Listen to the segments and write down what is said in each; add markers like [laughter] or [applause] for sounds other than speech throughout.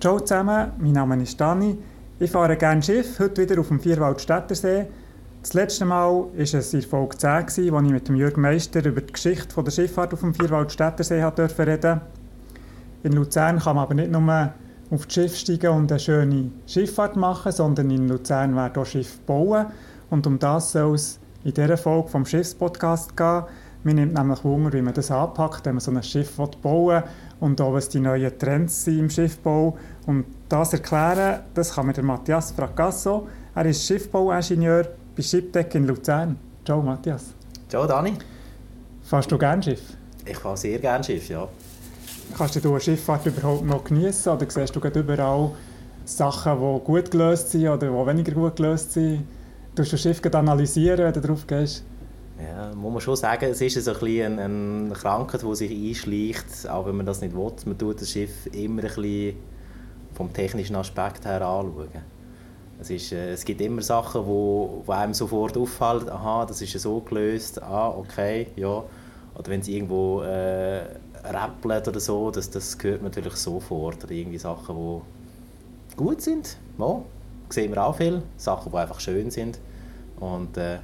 Ciao zusammen, mein Name ist Dani. Ich fahre gerne Schiff, heute wieder auf dem Vierwaldstättersee. Das letzte Mal war es in Folge 10, als ich mit dem Jürgen Meister über die Geschichte der Schifffahrt auf dem Vierwaldstättersee reden durfte. In Luzern kann man aber nicht nur auf das Schiff steigen und eine schöne Schifffahrt machen, sondern in Luzern werden auch Schiffe bauen. Und um das soll es in dieser Folge vom Schiffspodcast gehen. Mir nimmt nämlich Wunder, wie man das anpackt, wenn man so ein Schiff bauen will und auch was die neuen Trends sind im Schiffbau. Und das erklären, das kann mir der Matthias Fracasso. Er ist Schiffbauingenieur bei Shiptech in Luzern. Ciao Matthias. Ciao Dani. Fährst du gerne Schiff? Ich fahre sehr gerne Schiff, ja. Kannst du eine Schifffahrt überhaupt noch genießen oder siehst du überall Sachen, die gut gelöst sind oder die weniger gut gelöst sind? Du das Schiff analysieren, wenn du drauf gehst? Ja, muss man schon sagen, es ist so ein bisschen eine Krankheit, die sich einschleicht, auch wenn man das nicht will. Man tut das Schiff immer ein bisschen vom technischen Aspekt her anschauen. Es, ist, äh, es gibt immer Sachen, wo, wo einem sofort auffallen, aha, das ist so gelöst, ah, okay, ja. Oder wenn es irgendwo äh, rappelt oder so, das, das gehört natürlich sofort. Oder irgendwie Sachen, die gut sind, ja, sehen wir auch viel. Sachen, die einfach schön sind. Und äh,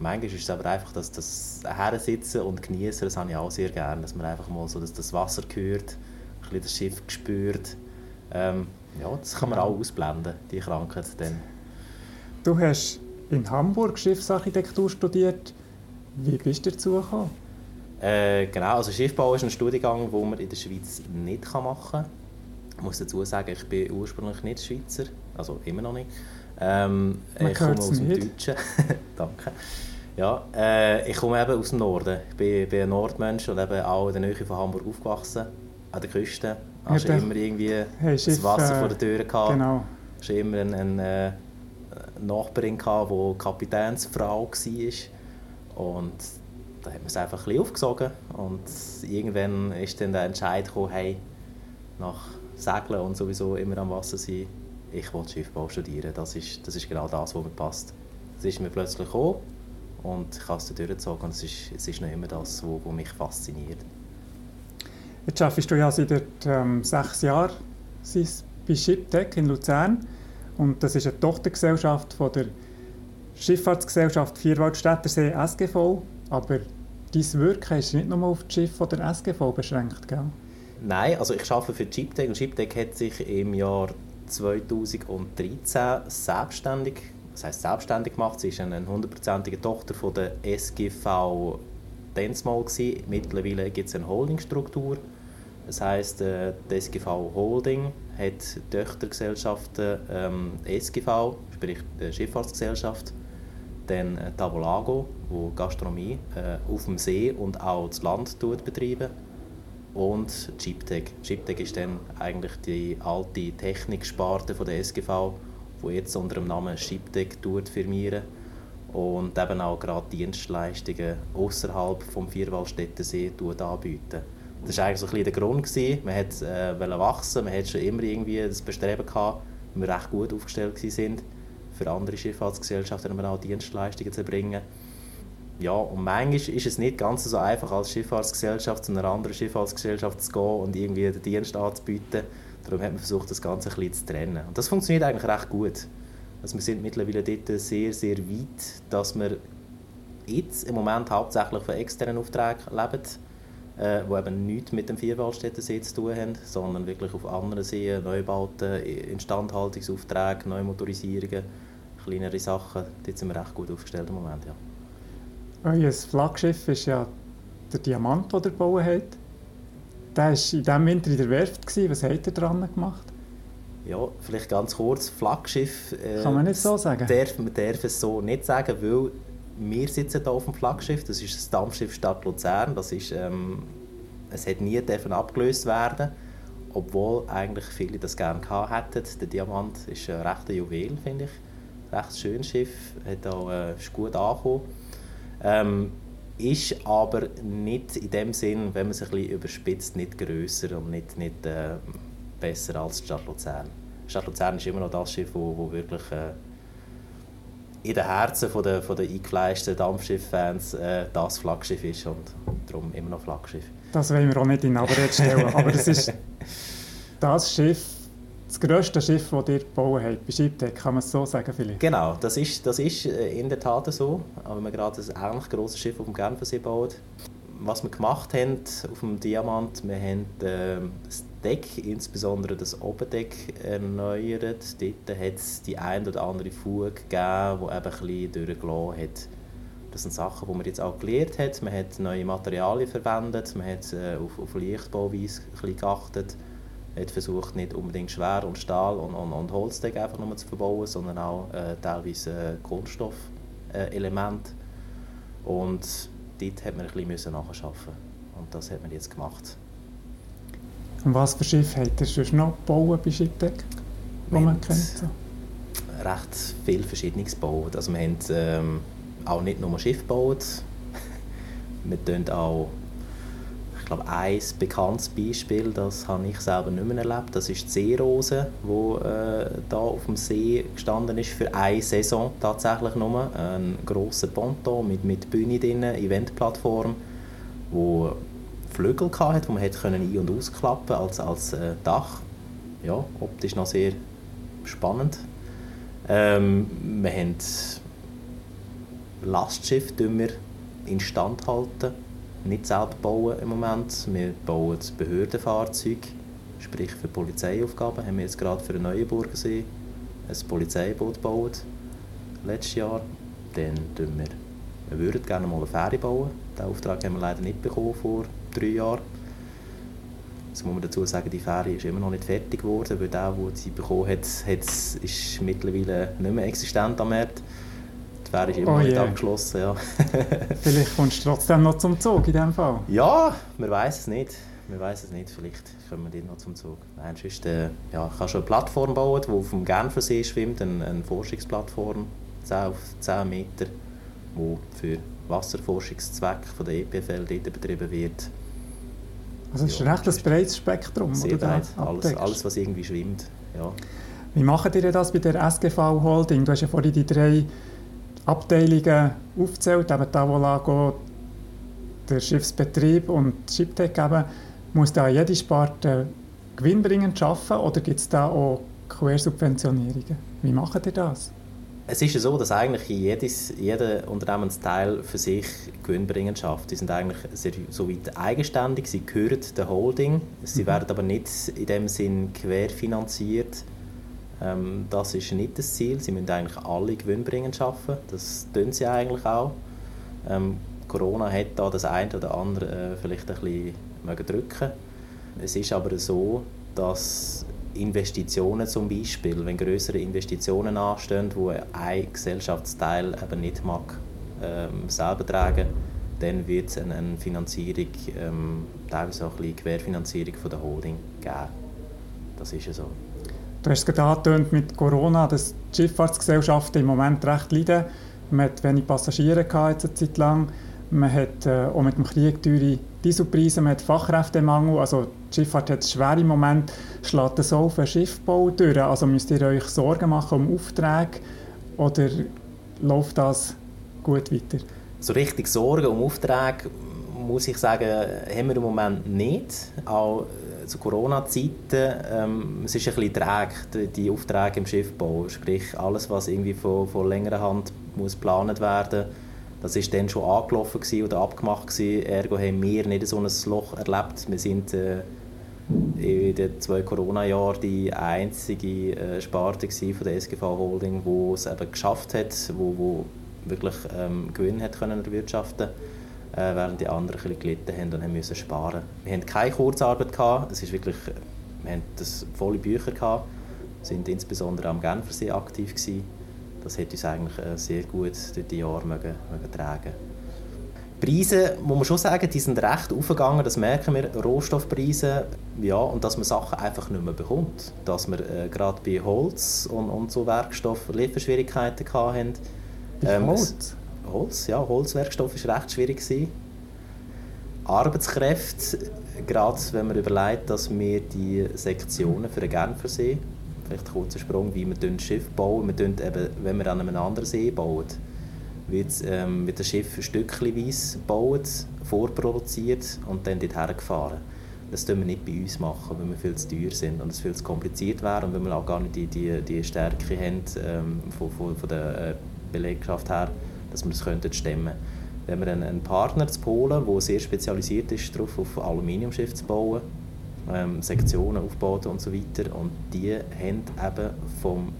manchmal ist es aber einfach, dass das Hersitzen und Genießen, das habe ich auch sehr gerne, dass man einfach mal so dass das Wasser hört, ein bisschen das Schiff spürt. Ähm, ja, das kann man auch ausblenden, die Krankheit dann. Du hast in Hamburg Schiffsarchitektur studiert. Wie bist du dazu gekommen? Äh, genau, also Schiffbau ist ein Studiengang, den man in der Schweiz nicht machen kann. Ich muss dazu sagen, ich bin ursprünglich nicht Schweizer, also immer noch nicht. Ähm, ich komme aus dem Deutschen. [laughs] Danke. Ja, äh, ich komme eben aus dem Norden. Ich bin, bin ein Nordmensch und eben auch in der Nähe von Hamburg aufgewachsen, an der Küste. Hast ja, immer irgendwie das Wasser äh, vor der Tür gehabt. Genau. Hast immer eine, eine Nachbarin gehabt, die Kapitänsfrau war. Und da hat man es einfach ein bisschen aufgesogen. Und irgendwann ist dann der Entscheid gekommen, hey, nach Segeln und sowieso immer am Wasser sein, ich will Schiffbau studieren. Das ist, das ist genau das, was mir passt. Es ist mir plötzlich gekommen und ich habe es durchgezogen und es ist, es ist noch immer das, was mich fasziniert. Jetzt arbeitest du ja seit ähm, sechs Jahren bei Shiptech in Luzern und das ist eine Tochtergesellschaft von der Schifffahrtsgesellschaft Vierwaldstättersee SGV, aber dein Wirken ist nicht nur auf das Schiff der SGV beschränkt, gell? Nein, also ich arbeite für Chiptech und Chiptech hat sich im Jahr 2013 selbstständig, das heißt selbstständig gemacht. Sie ist eine hundertprozentige Tochter von der SGV Densmal Mittlerweile gibt es eine Holdingstruktur. Das heißt, äh, die SGV Holding hat Töchtergesellschaften ähm, SGV, sprich die Schifffahrtsgesellschaft, dann äh, wo Gastronomie äh, auf dem See und auch das Land betreiben und Chiptech. Chiptech ist dann eigentlich die alte Techniksparte von der SGV, die jetzt unter dem Namen Chiptech firmieren und eben auch gerade Dienstleistungen außerhalb vom Vierwaldstättensee anbieten. Das war eigentlich so ein bisschen der Grund. Gewesen. Man wollte äh, wachsen, man hatte schon immer irgendwie das Bestreben gehabt, wir recht gut aufgestellt waren, für andere Schifffahrtsgesellschaften auch Dienstleistungen zu erbringen ja, und manchmal ist es nicht ganz so einfach, als Schifffahrtsgesellschaft zu einer anderen Schifffahrtsgesellschaft zu gehen und irgendwie den Dienst anzubieten. Darum hat man versucht, das Ganze ein bisschen zu trennen. Und das funktioniert eigentlich recht gut. Also wir sind mittlerweile dort sehr, sehr weit, dass wir jetzt im Moment hauptsächlich von externen Aufträgen leben, äh, die eben nichts mit dem Vierwaldstättensee zu tun haben, sondern wirklich auf anderen Seen, Neubauten, Instandhaltungsaufträge, Neumotorisierungen, kleinere Sachen. Dort sind wir recht gut aufgestellt im Moment, ja. Euer Flaggschiff ist ja der Diamant, den ihr gebaut habt. Der war in diesem Winter in der Werft. Was habt ihr daran gemacht? Ja, vielleicht ganz kurz. Flaggschiff... Äh, Kann man nicht so sagen? Darf, man darf es so nicht sagen, weil wir sitzen hier auf dem Flaggschiff. Das ist das Dampfschiff Stadt Luzern. Das ist, ähm, es hat nie abgelöst werden obwohl eigentlich viele das gerne gehabt hätten. Der Diamant ist ein rechter Juwel, finde ich. Ein recht schönes Schiff, hat auch, äh, ist gut angekommen. Ähm, ist aber nicht in dem Sinn, wenn man es ein bisschen überspitzt, nicht grösser und nicht, nicht äh, besser als die Stadt Luzern. Die Stadt Luzern ist immer noch das Schiff, wo, wo wirklich äh, in den Herzen von der, von der eingefleischten Dampfschiff-Fans äh, das Flaggschiff ist und darum immer noch Flaggschiff. Das wollen wir auch nicht in Abrede stellen, aber das ist [laughs] das Schiff, das grösste Schiff, das ihr gebaut habt, bei Shiptech, kann man es so sagen vielleicht? Genau, das ist, das ist äh, in der Tat so. Aber wir gerade ein ähnlich grosses Schiff auf dem Genfersee bauen. Was wir gemacht haben auf dem Diamant, wir haben äh, das Deck, insbesondere das Oberdeck, erneuert. Dort hat es die ein oder andere Fuge gegeben, die eben ein bisschen durchgelassen hat. Das sind Sachen, die man jetzt auch gelernt hat. Man hat neue Materialien verwendet, man hat äh, auf, auf Lichtbauweise geachtet hat versucht, nicht unbedingt Schwer und Stahl und, und, und Holzdeck einfach nur zu verbauen, sondern auch äh, teilweise äh, Kunststoffelemente. Äh, und dort hat man ein bisschen nachschaffen und das hat man jetzt gemacht. Und was für Schiff hat ihr sonst noch gebaut bei Shiptech, wo man kennt? So? Recht viel Verschiedenes gebaut. Also wir haben ähm, auch nicht nur Schiff gebaut, [laughs] wir auch glaube, ein bekanntes Beispiel, das habe ich selber nicht mehr erlebt, das ist die Seerose, die äh, da auf dem See gestanden ist, für eine Saison tatsächlich nur. Ein grosser Ponton mit, mit Bühne drin, Eventplattform, wo Flügel hatte, die man hätte ein- und ausklappen als, als äh, Dach. Ja, optisch noch sehr spannend. Ähm, wir haben Lastschiffe instand halten nicht selber bauen im Moment. Wir bauen Behördenfahrzeuge, sprich für Polizeiaufgaben. Haben wir jetzt gerade für den Neuenburgersee ein Polizeiboot gebaut, letztes Jahr. Dann tun wir, wir würden gerne mal eine Fähre bauen. Den Auftrag haben wir leider nicht bekommen vor drei Jahren. Jetzt muss man dazu sagen, die Fähre ist immer noch nicht fertig geworden, weil der, der sie bekommen hat, hat ist mittlerweile nicht mehr existent am Markt. Die Fähre ist immer oh, nicht yeah. abgeschlossen. Ja. [laughs] Vielleicht kommst du trotzdem noch zum Zug in diesem Fall. Ja, man weiß es nicht. Man weiß es nicht, vielleicht kommen wir noch zum Zug. Nein, sonst, äh, ja, ich kann schon eine Plattform bauen, die auf dem Genfersee schwimmt, eine, eine Forschungsplattform, 10 auf 10 Meter, die für Wasserforschungszwecke von der EPFL dort betrieben wird. Also es ist ja, recht ein breites Spektrum, Sehr breit, alles, alles, was irgendwie schwimmt. Ja. Wie macht ihr das bei der SGV Holding? Du hast ja vorhin die drei Abteilungen aufzählt, eben Tavolago, der Schiffsbetrieb und Shiptech eben, muss da jede Sparte gewinnbringend arbeiten oder gibt es da auch Quersubventionierungen? Wie macht ihr das? Es ist ja so, dass eigentlich jedes, jeder Unternehmensteil für sich gewinnbringend schafft. Die sind eigentlich sehr, so weit eigenständig, sie gehören der Holding, sie mhm. werden aber nicht in dem Sinn querfinanziert ähm, das ist nicht das Ziel. Sie müssen eigentlich alle gewinnbringend arbeiten. Das tun sie eigentlich auch. Ähm, Corona hat da das eine oder andere äh, vielleicht ein bisschen drücken Es ist aber so, dass Investitionen zum Beispiel, wenn größere Investitionen anstehen, wo ein Gesellschaftsteil eben nicht mag ähm, selber tragen, dann wird es eine, eine Finanzierung, ähm, teilweise auch ein bisschen Querfinanzierung von der Holding geben. Das ist ja so. Du hast es gerade mit Corona, dass die Schifffahrtsgesellschaften im Moment recht leiden. Man hat wenig Passagiere gehabt, eine Zeit lang. Man hat äh, auch mit dem Krieg teure Dieselpreise, man hat Fachkräftemangel. Also die Schifffahrt hat es schwer im Moment. Schlägt das auf den Schiffbau durch? Also müsst ihr euch Sorgen machen um Aufträge oder läuft das gut weiter? So richtig Sorgen um Aufträge, muss ich sagen, haben wir im Moment nicht. Auch zu Corona-Zeiten, ähm, es ist ein bisschen träge, die, Aufträge im Schiffbau, sprich alles, was irgendwie von, von längerer Hand muss geplant werden das ist dann schon angelaufen oder abgemacht gewesen. Ergo haben wir nicht so ein Loch erlebt. Wir sind äh, in den zwei Corona-Jahren die einzige äh, Sparte von der SGV Holding, die es eben geschafft hat, wo, wo wirklich ähm, Gewinn hat können erwirtschaften äh, während die anderen ein gelitten haben und haben müssen sparen. Wir hatten keine Kurzarbeit gehabt. Es ist wirklich, wir hatten das volle Bücher gehabt, sind insbesondere am Genfersee aktiv gewesen. Das hat uns eigentlich äh, sehr gut durch die Jahre mögen, mögen tragen. Die Preise, muss man schon sagen, die sind recht aufgegangen, das merken wir, Rohstoffpreise, ja, und dass man Sachen einfach nicht mehr bekommt. Dass wir äh, gerade bei Holz und, und so Werkstoff Lieferschwierigkeiten hatten. Ähm, Holz? Holz, ja, Holzwerkstoff war recht schwierig. Gewesen. Arbeitskräfte, gerade wenn man überlegt, dass wir die Sektionen für den Genfersee, vielleicht ein kurzer Sprung, wie wir ein Schiff bauen, wir eben, wenn wir an einem anderen See bauen, wird, ähm, wird das Schiff stückchenweise gebaut, vorproduziert und dann dorthin gefahren. das tun wir nicht bei uns machen, weil wir viel zu teuer sind und es viel zu kompliziert wäre und weil wir auch gar nicht die, die, die Stärke haben ähm, von, von, von der äh, Belegschaft her, dass wir das könnten stemmen Wenn wir einen, Partner zu Polen, der sehr spezialisiert ist darauf, auf Aluminiumschiffe zu bauen, ähm, Sektionen aufbauen und so weiter und die haben eben vom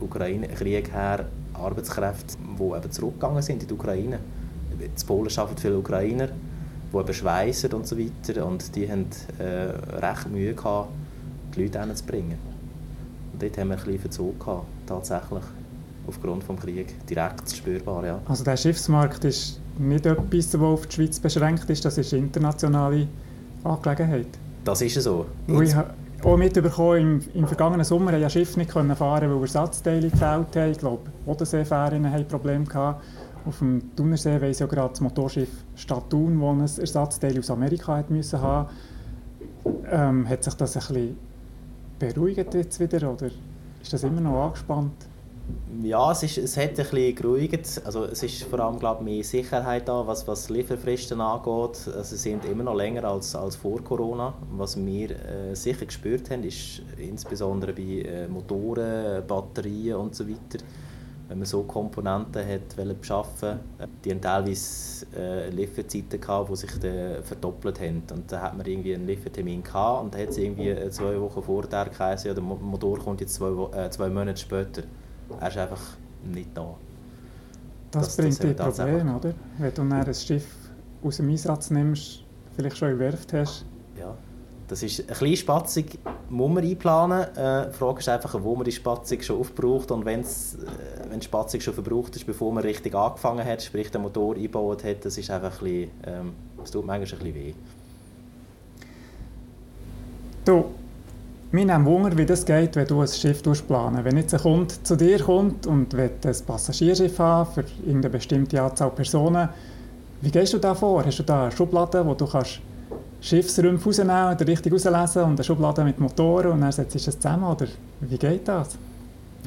Ukraine-Krieg her Arbeitskräfte, die eben zurückgegangen sind in die Ukraine. In Polen arbeiten viele Ukrainer, die eben schweissen und so weiter und die haben äh, recht Mühe gehabt, die Leute hinzubringen. Und dort haben wir ein bisschen Verzug gehabt, tatsächlich, aufgrund des Krieges, direkt spürbar, ja. Also der Schiffsmarkt ist nicht etwas, das auf die Schweiz beschränkt ist, das ist eine internationale Angelegenheit? Das ist so. Ich habe auch mitbekommen, im, im vergangenen Sommer haben ja Schiffe nicht fahren weil Ersatzteile gefällt haben. Ich glaube, Bodenseefähren haben Probleme gehabt. Auf dem Thunersee weiss ja gerade das Motorschiff Statun, das ein Ersatzteil aus Amerika hat müssen haben ähm, Hat sich das ein bisschen beruhigt jetzt wieder oder ist das immer noch angespannt? Ja, es, ist, es hat ein bisschen geruhigt. Also es ist vor allem glaube mehr Sicherheit da, was, was Lieferfristen angeht. Also sie sind immer noch länger als, als vor Corona. Was wir äh, sicher gespürt haben, ist insbesondere bei äh, Motoren, Batterien und so weiter, wenn man so Komponenten hat beschaffen die haben teilweise äh, Lieferzeiten gehabt, die sich verdoppelt haben. Und da hat man irgendwie einen Liefertermin gehabt und dann hat es irgendwie zwei Wochen vorher geheißen, ja, der Motor kommt jetzt zwei, äh, zwei Monate später. Er ist einfach nicht da. Das, das bringt dir Probleme, oder? Wenn du dann ein Schiff aus dem Einsatz nimmst, vielleicht schon in Werft hast. Ja, das ist ein bisschen spatzig, muss man einplanen. Äh, die Frage ist einfach, wo man die Spatzig schon aufbraucht und wenn's, äh, wenn die Spatzig schon verbraucht ist, bevor man richtig angefangen hat, sprich den Motor eingebaut hat, das ist einfach ein bisschen, ähm, das tut manchmal ein bisschen weh. Du, mich nimmt Wunder, wie das geht, wenn du ein Schiff planen Wenn jetzt ein Kunde zu dir kommt und will ein Passagierschiff haben für irgendeine bestimmte Anzahl Personen, wie gehst du da vor? Hast du da eine Schublade, wo du kannst Schiffsräume rausnehmen und richtig rauslesen und eine Schublade mit Motoren und dann setzt du es zusammen? Oder wie geht das?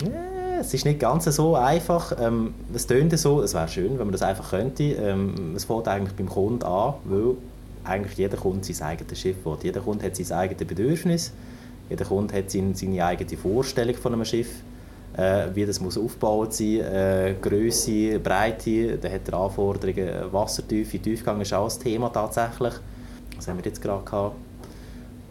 Ja, es ist nicht ganz so einfach. Ähm, es tönt so, es wäre schön, wenn man das einfach könnte. Ähm, es fängt eigentlich beim Kunden an, weil eigentlich jeder Kunde sein eigenes Schiff will. Jeder Kunde hat sein eigenes Bedürfnis jeder Kunde hat seine, seine eigene Vorstellung von einem Schiff, äh, wie das muss aufgebaut sein, äh, Größe, Breite, da hat er Anforderungen, Wassertiefe, Tiefgang ist auch ein Thema tatsächlich. Das haben wir jetzt gerade gehabt.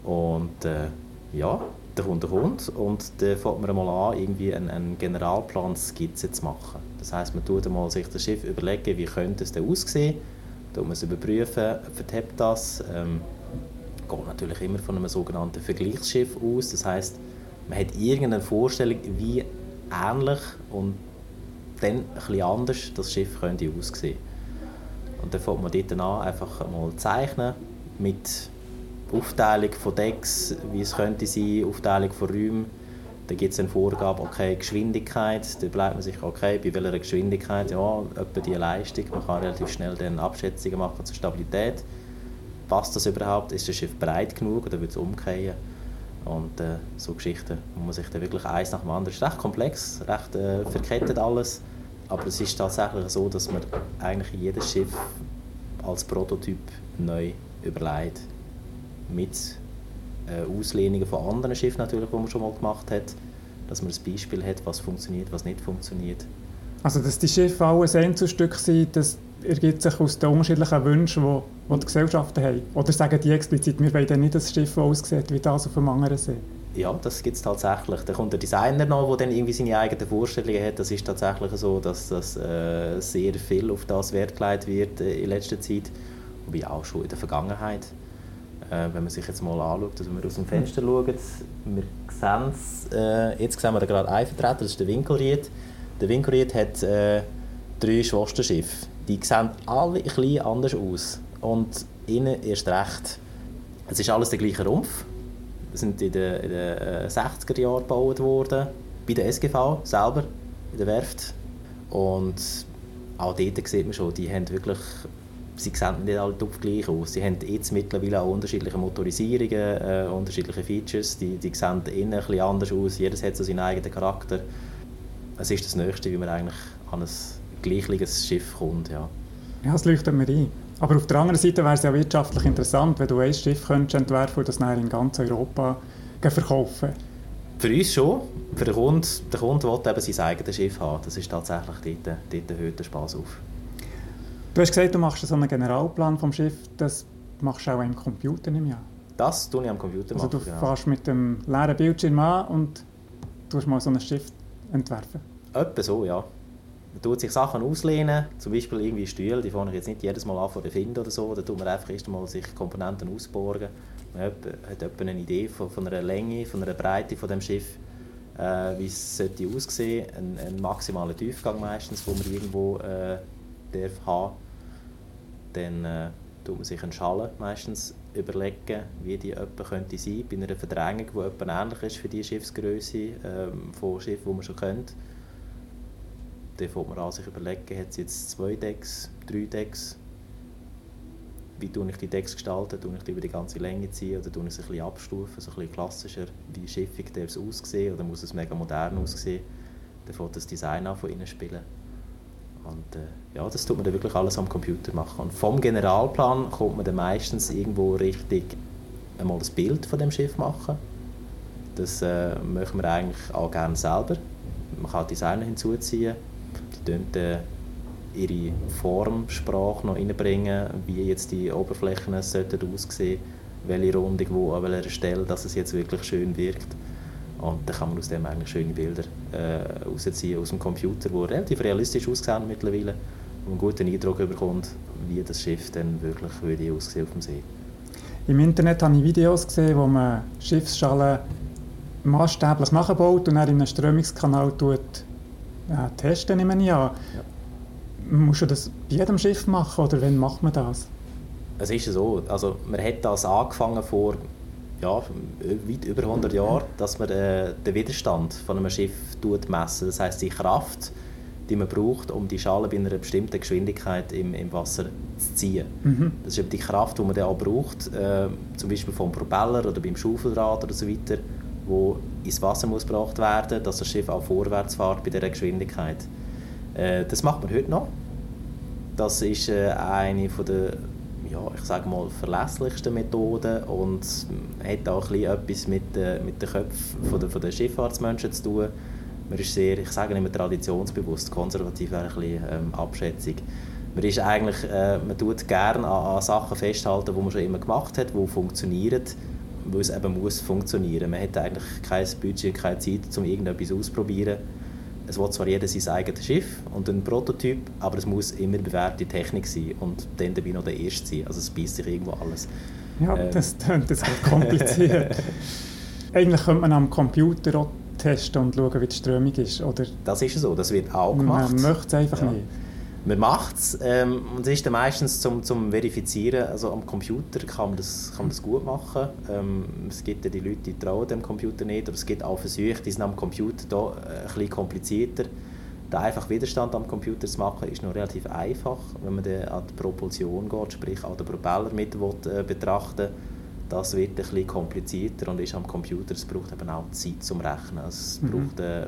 Und äh, ja, der Kunde kommt und dann fängt man mal an, irgendwie einen, einen Generalplan-Skizze zu machen. Das heisst, man tut mal sich das Schiff überlegen, wie könnte es denn aussehen, tut man es überprüfen, vertippt das, ähm, geht natürlich immer von einem sogenannten Vergleichsschiff aus. Das heißt, man hat irgendeine Vorstellung, wie ähnlich und dann bisschen anders das Schiff könnte aussehen. Und dann fängt man dort an, einfach mal zeichnen mit Aufteilung von Decks, wie es könnte sein, Aufteilung von Räumen. Dann gibt es eine Vorgabe, okay, Geschwindigkeit, da bleibt man sich, okay, bei welcher Geschwindigkeit, ja, etwa die Leistung, man kann relativ schnell dann Abschätzungen machen zur Stabilität passt das überhaupt? Ist das Schiff breit genug oder wird es umkehren? Und äh, so Geschichten muss man sich dann wirklich eins nach dem anderen. Es ist recht komplex, recht äh, verkettet alles. Aber es ist tatsächlich so, dass man eigentlich jedes Schiff als Prototyp neu überlegt. Mit äh, Auslehnungen von anderen Schiffen natürlich, die man schon mal gemacht hat. Dass man ein Beispiel hat, was funktioniert, was nicht funktioniert. Also dass die Schiffe alle ein Einzelstück sind, das ergibt sich aus den unterschiedlichen Wünschen, die, die die Gesellschaften haben? Oder sagen die explizit, wir wollen nicht ein Schiff, das aussieht wie das auf dem anderen See? Ja, das gibt es tatsächlich. Da kommt der Designer noch, der dann irgendwie seine eigenen Vorstellungen hat. Das ist tatsächlich so, dass das äh, sehr viel auf das Wert gelegt wird äh, in letzter Zeit. Wobei auch schon in der Vergangenheit. Äh, wenn man sich jetzt mal anschaut, also wenn wir aus dem Fenster schauen, wir sehen es, äh, jetzt sehen wir gerade einen Vertreter, das ist der Winkelried. Der Winkelried hat äh, drei Schwesterschiffe die sehen alle ein bisschen anders aus. Und innen erst recht. Es ist alles der gleiche Rumpf. Sie sind in den, in den 60er äh, Jahren gebaut worden. Bei der SGV selber, in der Werft. Und auch dort sieht man schon, die haben wirklich sie sehen nicht alle gleich aus. Sie haben jetzt mittlerweile auch unterschiedliche Motorisierungen, äh, unterschiedliche Features. Die, die sehen innen ein bisschen anders aus. Jedes hat so seinen eigenen Charakter. Es ist das Nächste, wie man eigentlich an ein gleichliches Schiff kommt. Ja, ja das leuchtet mir ein. Aber auf der anderen Seite wäre es ja wirtschaftlich interessant, wenn du ein Schiff könntest entwerfen und das dann in ganz Europa verkaufen Für uns schon. Für den Kunden, der Kunde will eben sein eigenes Schiff haben. Das ist tatsächlich dort, dort hört der Spaß auf. Du hast gesagt, du machst so einen Generalplan vom Schiff. Das machst du auch im Computer, nehme ich an. Das tue ich am Computer Also machen, du genau. fährst mit dem leeren Bildschirm an und tust mal so ein Schiff entwerfen. Etwa so, ja. Man tut sich Sachen auslehnen, zum Beispiel irgendwie Stühle, die fange ich jetzt nicht jedes Mal an von erfinden oder so. Da tut man einfach erst einmal sich Komponenten ausborgen. Man hat, hat eine Idee von, von einer Länge, von einer Breite von dem Schiff, äh, wie es sollte aussehen. Ein, ein maximaler Tiefgang meistens, wo man irgendwo äh, darf haben. Dann äh, tut man sich einen Schalen meistens überlegen, wie die etwa könnte sein, bei einer Verdrängung, die ähnlich ist für die Schiffsgröße ähm, von Schiffen, die man schon kennt. Dann fängt man an sich überlegen, hat es jetzt zwei Decks, drei Decks, wie tue ich die Decks gestalten, tue ich die über die ganze Länge ziehen oder tue ich sie ein bisschen abstufen, so ein bisschen klassischer, wie schiffig darf es aussehen oder muss es mega modern aussehen. Dann fängt das Design an von innen spielen. Und äh, ja, das tut man dann wirklich alles am Computer machen. Und vom Generalplan kommt man dann meistens irgendwo richtig einmal das Bild von dem Schiff machen. Das äh, machen wir eigentlich auch gerne selber. Man kann Designer hinzuziehen, dann ihre Formsprache noch reinbringen, wie jetzt die Oberflächen sollten aussehen, welche Rundung wo an welcher Stelle, dass es jetzt wirklich schön wirkt. Und dann kann man aus dem eigentlich schöne Bilder äh, rausziehen aus dem Computer, die relativ realistisch aussehen mittlerweile und einen guten Eindruck bekommt, wie das Schiff dann wirklich würde aussehen auf dem See. Im Internet habe ich Videos gesehen, wo man Schiffsschalen maßstäblich nachbaut und dann in einem Strömungskanal tut, ja, testen, nehme ich an. Musst du das bei jedem Schiff machen oder wann macht man das? Es ist so, also man hat das angefangen vor ja, weit über 100 Jahren, dass man äh, den Widerstand von einem Schiff tut messen. Das heißt die Kraft, die man braucht, um die Schale bei einer bestimmten Geschwindigkeit im, im Wasser zu ziehen. Mhm. Das ist eben die Kraft, die man dann auch braucht, äh, zum Beispiel vom Propeller oder beim Schaufelrad oder so weiter, wo ins Wasser muss gebracht werden, dass das Schiff auch vorwärts fährt bei dieser Geschwindigkeit. Äh, das macht man heute noch. Das ist äh, eine von der ja, ich sage mal, verlässlichsten Methoden und hat auch ein bisschen etwas mit, äh, mit den Köpfen von der, von der Schifffahrtsmenschen zu tun. Man ist sehr, ich sage nicht mehr traditionsbewusst, konservativ wäre ein bisschen ähm, Abschätzung. Man ist eigentlich, äh, man tut gerne an, an Sachen festhalten, die man schon immer gemacht hat, die funktionieren, weil es eben muss funktionieren. Man hat eigentlich kein Budget, keine Zeit, um irgendetwas auszuprobieren. Es will zwar jeder sein eigenes Schiff und ein Prototyp, aber es muss immer bewährte Technik sein und dann dabei noch der Erste sein. Also es beißt sich irgendwo alles. Ja, Ähm. das klingt jetzt halt kompliziert. [laughs] Eigentlich könnte man am Computer auch testen und schauen, wie die Strömung ist. Oder Das ist so, das wird auch gemacht. man möchte es einfach Ja. nicht. Man macht es ähm, und es ist dann meistens zum, zum Verifizieren, also am Computer kann man das, kann man das gut machen. Ähm, es gibt ja die Leute, die trauen dem Computer nicht, oder es gibt auch Versuche, die sind am Computer da äh, ein bisschen komplizierter. Der einfach Widerstand am Computer zu machen, ist noch relativ einfach, wenn man dann an die Propulsion geht, sprich an den Propeller mit will, äh, betrachten das wird ein bisschen komplizierter und ist am Computer, es braucht eben auch Zeit zum Rechnen. Also es Mhm. braucht äh,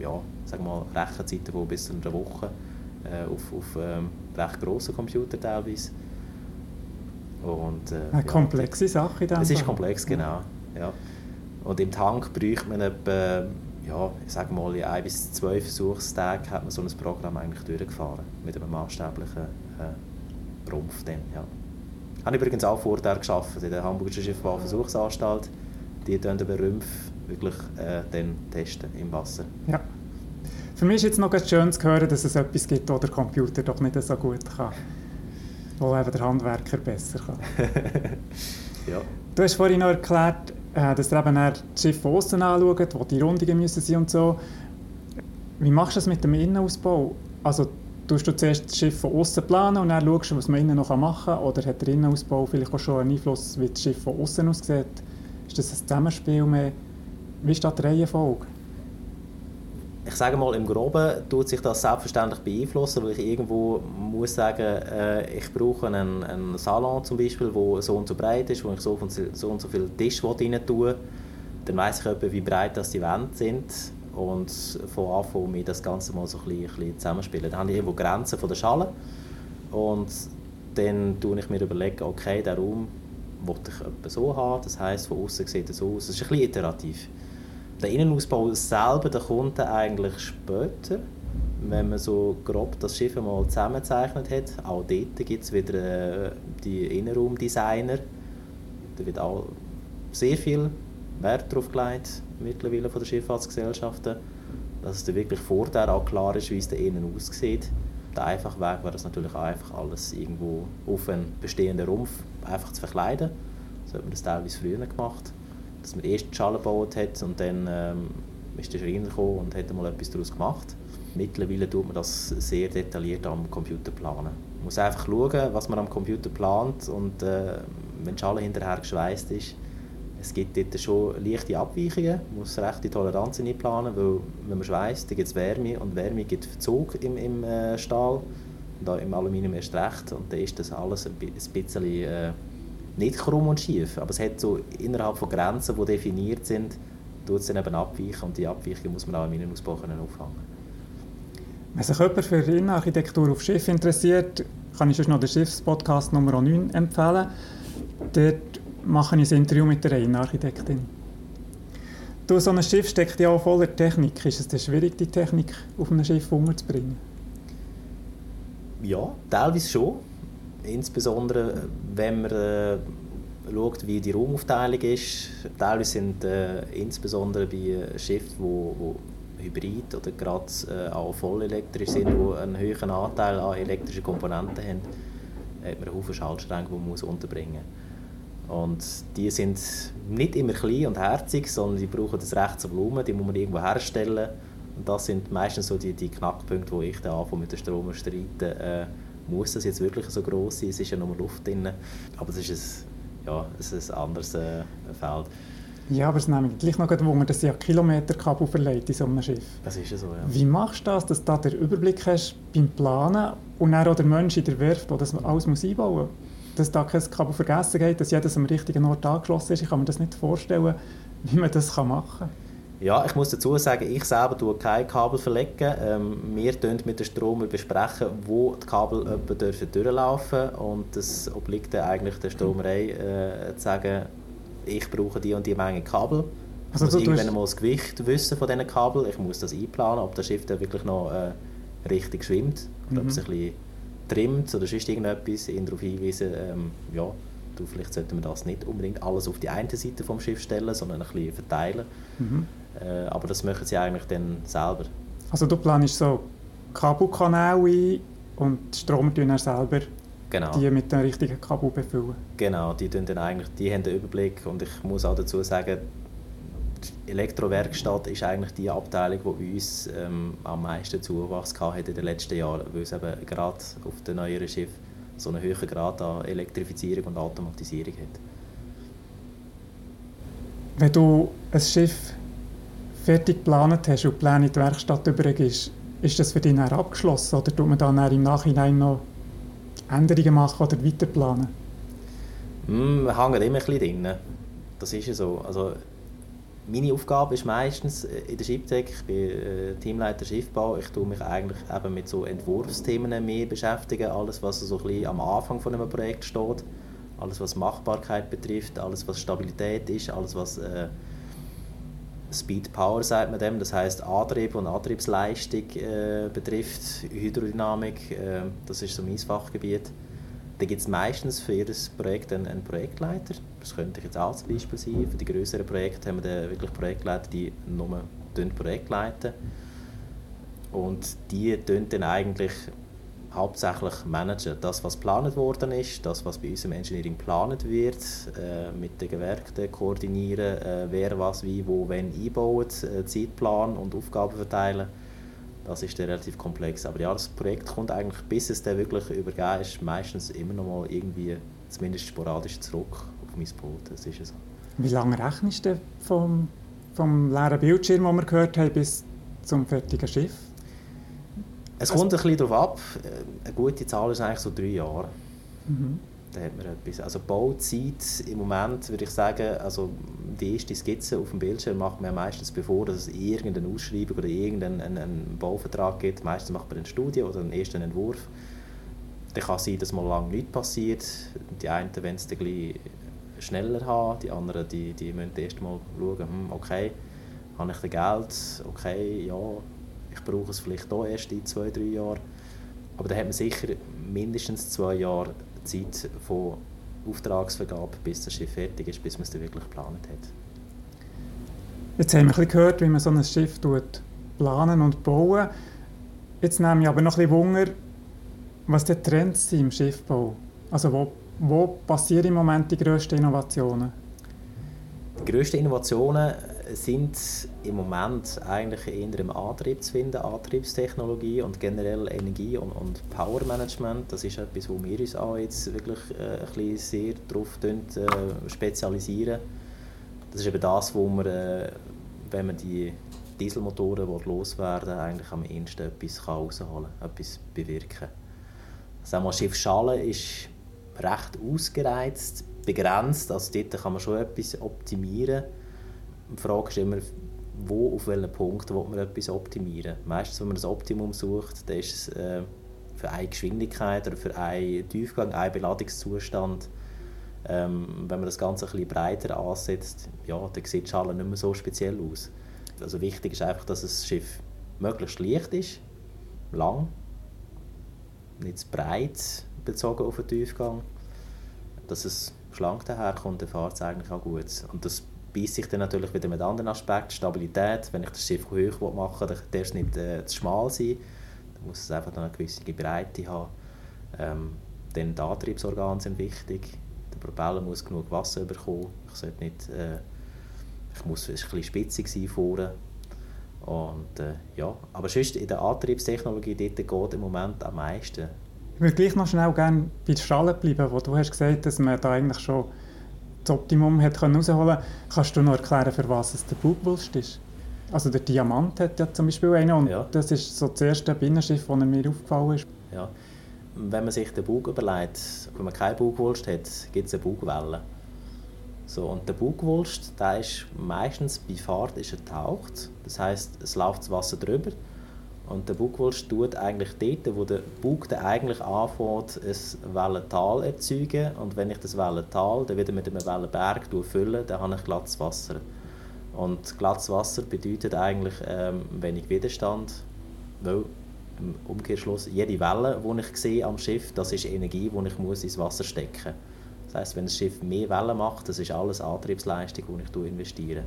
ja, sag mal, Rechenzeiten von bis zu einer Woche äh, auf, auf ähm, recht grossen Computern teilweise. Und, äh, Eine komplexe Sache in Es ist komplex, genau. Ja. Und im Tank bräuchte man etwa, ja, ich sage mal, in ein bis zwei Versuchstagen hat man so ein Programm eigentlich durchgefahren. Mit einem maßstäblichen äh, Rumpf dann, ja. Habe ich übrigens auch vorher geschafft in der Hamburger Schiffbauversuchsanstalt. Die dann den Rümpf wirklich äh, dann testen im Wasser. Ja. Für mich ist jetzt noch ganz schön zu hören, dass es etwas gibt, das der Computer doch nicht so gut kann. Wo eben der Handwerker besser kann. [laughs] Ja. Du hast vorhin noch erklärt, äh, dass ihr eben das Schiff von außen anschaut, wo die Rundungen müssen sein und so. Wie machst du das mit dem Innenausbau? Also tust du zuerst das Schiff von außen planen und dann schaust du, was man innen noch machen kann? Oder hat der Innenausbau vielleicht auch schon einen Einfluss, wie das Schiff von außen aussieht? Ist das ein Zusammenspiel mehr? Wie ist da die Reihenfolge? Ich sage mal, im Groben tut sich das selbstverständlich beeinflussen, weil ich irgendwo muss sagen, äh, ich brauche einen, einen Salon zum Beispiel, der so und so breit ist, wo ich so und so, so, und so viel Tisch rein tue. Dann weiß ich etwa, wie breit das die Wände sind und von Anfang an das Ganze mal so ein bisschen, bisschen zusammenspielen. Dann habe ich irgendwo Grenzen von der Schale und dann tue ich mir überlegen, okay, der Raum wollte ich so haben, das heisst, von außen sieht es aus. Es ist ein bisschen iterativ. Der Innenausbau selber, der kommt eigentlich später, wenn man so grob das Schiff mal zusammengezeichnet hat. Auch dort gibt es wieder äh, die Innenraumdesigner. Da wird auch sehr viel Wert darauf gelegt, mittlerweile von den Schifffahrtsgesellschaften, dass es dann wirklich vorher auch klar ist, wie es da innen aussieht. Der einfache Weg wäre es natürlich auch einfach alles irgendwo auf einen bestehenden Rumpf einfach zu verkleiden. So hat man das teilweise früher gemacht. Dass man erst die Schale gebaut hat und dann ähm, ist der Schreiner gekommen und hat mal etwas daraus gemacht. Mittlerweile tut man das sehr detailliert am Computer planen. Man muss einfach schauen, was man am Computer plant und äh, wenn die Schale hinterher geschweißt ist, es gibt dort schon leichte Abweichungen, man muss rechte Toleranz einplanen, weil wenn man schweißt, dann gibt es Wärme und Wärme gibt Verzug im, im äh, Stahl auch im Aluminium erst recht und dann ist das alles ein, bisschen äh, nicht krumm und schief, aber es hat so innerhalb von Grenzen, die definiert sind, tut es dann eben abweichen und die Abweichungen muss man auch im Innenausbau auffangen. Wenn sich jemand für Innenarchitektur auf Schiff interessiert, kann ich euch noch den Schiffspodcast Nummer 9 empfehlen. Dort mache ich ein Interview mit der Innenarchitektin. Du, so ein Schiff steckt ja auch voller Technik. Ist es denn schwierig, die Technik auf einem Schiff unterzubringen? Ja, teilweise schon. Insbesondere, wenn man äh, schaut, wie die Raumaufteilung ist. Teilweise sind äh, insbesondere bei Schiffen, wo, wo Hybrid oder gerade äh, auch vollelektrisch sind, die einen höheren Anteil an elektrischen Komponenten haben, hat man Haufen Schaltstränge, die man unterbringen muss. Und die sind nicht immer klein und herzig, sondern die brauchen das rechte Volumen, die muss man irgendwo herstellen. Und das sind meistens so die, die Knackpunkte, wo ich dann anfange mit dem Strom zu streiten. Äh, muss das jetzt wirklich so groß sein? Es ist ja nur Luft drin. Aber es ist ein, ja, es ist ein anderes äh, Feld. Ja, aber es nimmt gleich noch Wunder, dass sie ja Kilometerkabel verleiht in so einem Schiff. Das ist ja so, ja. Wie machst du das, dass du da den Überblick hast beim Planen und dann auch der Mensch in der Werft, der das alles muss einbauen muss? dass da kein Kabel vergessen geht, dass jedes am richtigen Ort angeschlossen ist. Ich kann mir das nicht vorstellen, wie man das machen kann. Ja, ich muss dazu sagen, ich selber tue kein Kabel verlegen. Ähm, wir besprechen mit der Stromer besprechen, wo die Kabel dürfen durchlaufen. Und das obliegt dann eigentlich der Stromerei äh, zu sagen, ich brauche die und die Menge Kabel. Ich also muss irgendwann mal das Gewicht wissen von diesen Kabel. Ich muss das einplanen, ob das Schiff dann wirklich noch äh, richtig schwimmt. Oder mhm. ob es ein bisschen trimmt oder sonst irgendetwas, ihn darauf hinweisen, ähm, ja, du, vielleicht sollte man das nicht unbedingt alles auf die eine Seite vom Schiff stellen, sondern ein bisschen verteilen. Mhm. Äh, aber das machen sie eigentlich dann selber. Also du planst so Kabelkanäle ein und die Strom dann selber genau. die mit dem richtigen Kabel befüllen? Genau, die, dann eigentlich, die haben den Überblick und ich muss auch dazu sagen, die Elektrowerkstatt ist eigentlich die Abteilung, die uns ähm, am meisten Zuwachs hat in den letzten Jahren, weil es eben gerade auf den neueren Schiffen so einen höheren Grad an Elektrifizierung und Automatisierung hat. Wenn du ein Schiff fertig geplant hast und die Pläne in die Werkstatt übergibst, ist das für dich dann abgeschlossen oder tut man dann im Nachhinein noch Änderungen machen oder weiter planen? Mm, wir hängen immer ein bisschen drin. Das ist ja so. Also, meine Aufgabe ist meistens äh, in der Schiptech, ich bin äh, Teamleiter Schiffbau, ich tue mich eigentlich eben mit so Entwurfsthemen mehr beschäftigen, alles was so ein bisschen am Anfang von einem Projekt steht, alles was Machbarkeit betrifft, alles was Stabilität ist, alles was äh, Speed Power sagt man dem, das heißt Antrieb und Antriebsleistung äh, betrifft, Hydrodynamik, äh, das ist so mein Fachgebiet. Da gibt es meistens für jedes Projekt einen, einen, Projektleiter. Das könnte jetzt auch zum Beispiel sein. Für die größeren Projekte haben wir dann wirklich Projektleiter, die nur Projekt leiten. Und die tun dann eigentlich hauptsächlich managen. Das, was geplant worden ist, das, was bei uns im Engineering geplant wird, äh, mit den Gewerken koordinieren, äh, wer was wie, wo, wenn einbaut, äh, Zeitplan und Aufgaben verteilen das ist dann relativ komplex. Aber ja, das Projekt kommt eigentlich, bis es dann wirklich übergeben ist, meistens immer noch mal irgendwie, zumindest sporadisch zurück auf mein Boot. Das ist so. Wie lange rechnest du vom, vom leeren Bildschirm, den wir gehört haben, bis zum fertigen Schiff? Es kommt ein bisschen darauf ab. Eine gute Zahl ist eigentlich so drei Jahre. Mhm da hat man etwas. Also Bauzeit im Moment würde ich sagen, also die erste Skizze auf dem Bildschirm macht man ja meistens bevor es irgendeine Ausschreibung oder irgendeinen einen Bauvertrag gibt. Meistens macht man eine Studie oder einen ersten Entwurf. dann kann es sein, dass mal lange nichts passiert. Die einen wollen es dann schneller haben, die anderen die, die müssen erst mal schauen, hm, okay, habe ich das Geld, okay, ja, ich brauche es vielleicht auch erst in zwei, drei Jahren. Aber dann hat man sicher mindestens zwei Jahre Zeit von Auftragsvergabe, bis das Schiff fertig ist, bis man es dann wirklich geplant hat. Jetzt haben wir ein gehört, wie man so ein Schiff planen und bauen. Jetzt nehme ich aber noch ein bisschen Wunder, was die Trends sind im Schiffbau. Also wo, wo passieren im Moment die grössten Innovationen? Die grössten Innovationen sind im Moment eigentlich eher im Antrieb zu finden, Antriebstechnologie und generell Energie- und, und Powermanagement. Das ist etwas, wo wir uns auch jetzt wirklich äh, ein bisschen sehr darauf äh, spezialisieren. Das ist eben das, wo wir, äh, wenn man die Dieselmotoren loswerden eigentlich am ehesten etwas herausholen kann, etwas bewirken. Das Schiff Schale ist recht ausgereizt, begrenzt, also dort kann man schon etwas optimieren die Frage ist immer, wo, auf welchen Punkt will man etwas optimieren. Meistens, wenn man das Optimum sucht, dann ist es äh, für eine Geschwindigkeit oder für einen Tiefgang, einen Beladungszustand. Ähm, wenn man das Ganze ein bisschen breiter ansetzt, ja, dann sieht die Schale nicht mehr so speziell aus. Also wichtig ist einfach, dass das Schiff möglichst leicht ist, lang, nicht zu breit bezogen auf den Tiefgang, dass es schlank daherkommt, dann fährt es eigentlich auch gut. Und das beißt sich dann natürlich wieder mit anderen Aspekten. Stabilität, wenn ich das Schiff hoch machen will, darf es nicht äh, zu schmal sein. Dann muss es einfach eine gewisse Breite haben. Ähm, dann die Antriebsorgane sind wichtig. Der Propeller muss genug Wasser bekommen. Ich sollte nicht... Äh, ich muss ein bisschen spitzig sein vorne. Und, äh, ja. Aber sonst in der Antriebstechnologie dort geht im Moment am meisten. Ich würde gleich noch schnell gerne bei der Schale bleiben, wo du hast gesagt, dass man da eigentlich schon das Optimum hat herausholen Kannst du noch erklären, für was es der Bugwulst ist? Also der Diamant hat ja zum Beispiel einen und ja. das ist so das erste Binnenschiff, das mir aufgefallen ist. Ja. Wenn man sich den Bug überlegt, wenn man keine Bugwulst hat, gibt es eine Bugwelle. So, und der Bugwulst, der ist meistens bei Fahrt ist er taucht. Das heißt, es läuft das Wasser drüber und der Bugwulst tut eigentlich dort, wo der Bug dann eigentlich anfängt, ein Wellental erzeugen. Und wenn ich das Wellental dann wieder mit einem Wellenberg fülle, dann habe ich glattes Wasser. Und glattes Wasser bedeutet eigentlich ähm, wenig Widerstand, weil im Umkehrschluss jede Welle, die ich sehe am Schiff, das ist Energie, die ich muss ins Wasser stecken muss. Das heißt, wenn das Schiff mehr Wellen macht, das ist alles Antriebsleistung, die ich investiere.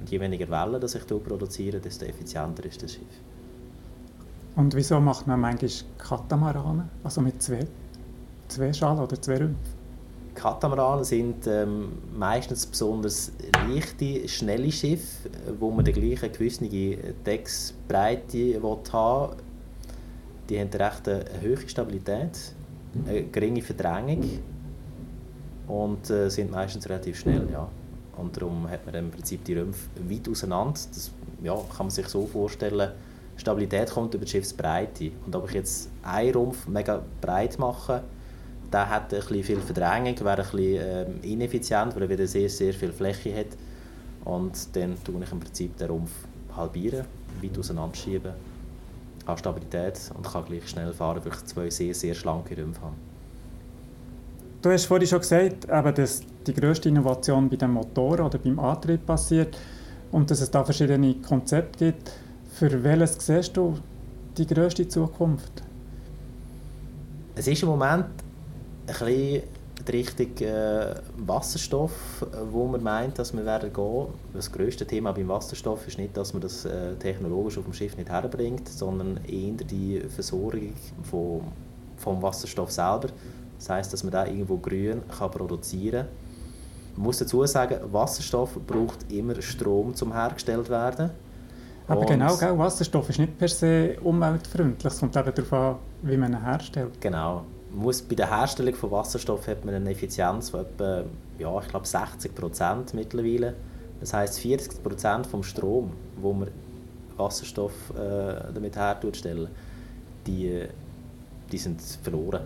Und je weniger Wellen das ich produziere, desto effizienter ist das Schiff. Und wieso macht man manchmal Katamarane, also mit zwei, zwei Schalen oder zwei Rümpfen? Katamarane sind ähm, meistens besonders leichte, schnelle Schiffe, wo man die gleiche gewisse Decksbreite haben will. Die haben recht eine hohe Stabilität, eine geringe Verdrängung und äh, sind meistens relativ schnell. Ja. Und darum hat man im Prinzip die Rümpfe weit auseinander. Das ja, kann man sich so vorstellen, Stabilität kommt über die Schiffsbreite. Und ob ich jetzt einen Rumpf mega breit mache, der hat ein bisschen viel Verdrängung, wäre ein bisschen ähm, ineffizient, weil er wieder sehr, sehr viel Fläche hat. Und dann tue ich im Prinzip den Rumpf halbieren, weit auseinanderschieben, habe Stabilität und kann gleich schnell fahren, weil ich zwei sehr, sehr schlanke Rümpfe habe. Du hast vorhin schon gesagt, eben, dass die grösste Innovation bei dem Motor oder beim Antrieb passiert und dass es da verschiedene Konzepte gibt. Für welches siehst du die grösste Zukunft? Es ist im Moment ein bisschen die Richtung äh, Wasserstoff, wo man meint, dass wir werden gehen. Das grösste Thema beim Wasserstoff ist nicht, dass man das äh, technologisch auf dem Schiff nicht herbringt, sondern eher die Versorgung vom Wasserstoff selber. Das heißt, dass man da irgendwo grün kann produzieren kann. Man muss dazu sagen, Wasserstoff braucht immer Strom zum hergestellt werden. Aber genau, gell, Wasserstoff ist nicht per se umweltfreundlich. Es kommt eben darauf an, wie man ihn herstellt. Genau. Muss, bei der Herstellung von Wasserstoff hat man eine Effizienz von etwa, ja, ich glaube 60 Prozent mittlerweile. Das heißt 40 Prozent vom Strom, wo man Wasserstoff äh, damit herstellen, die, die sind verloren.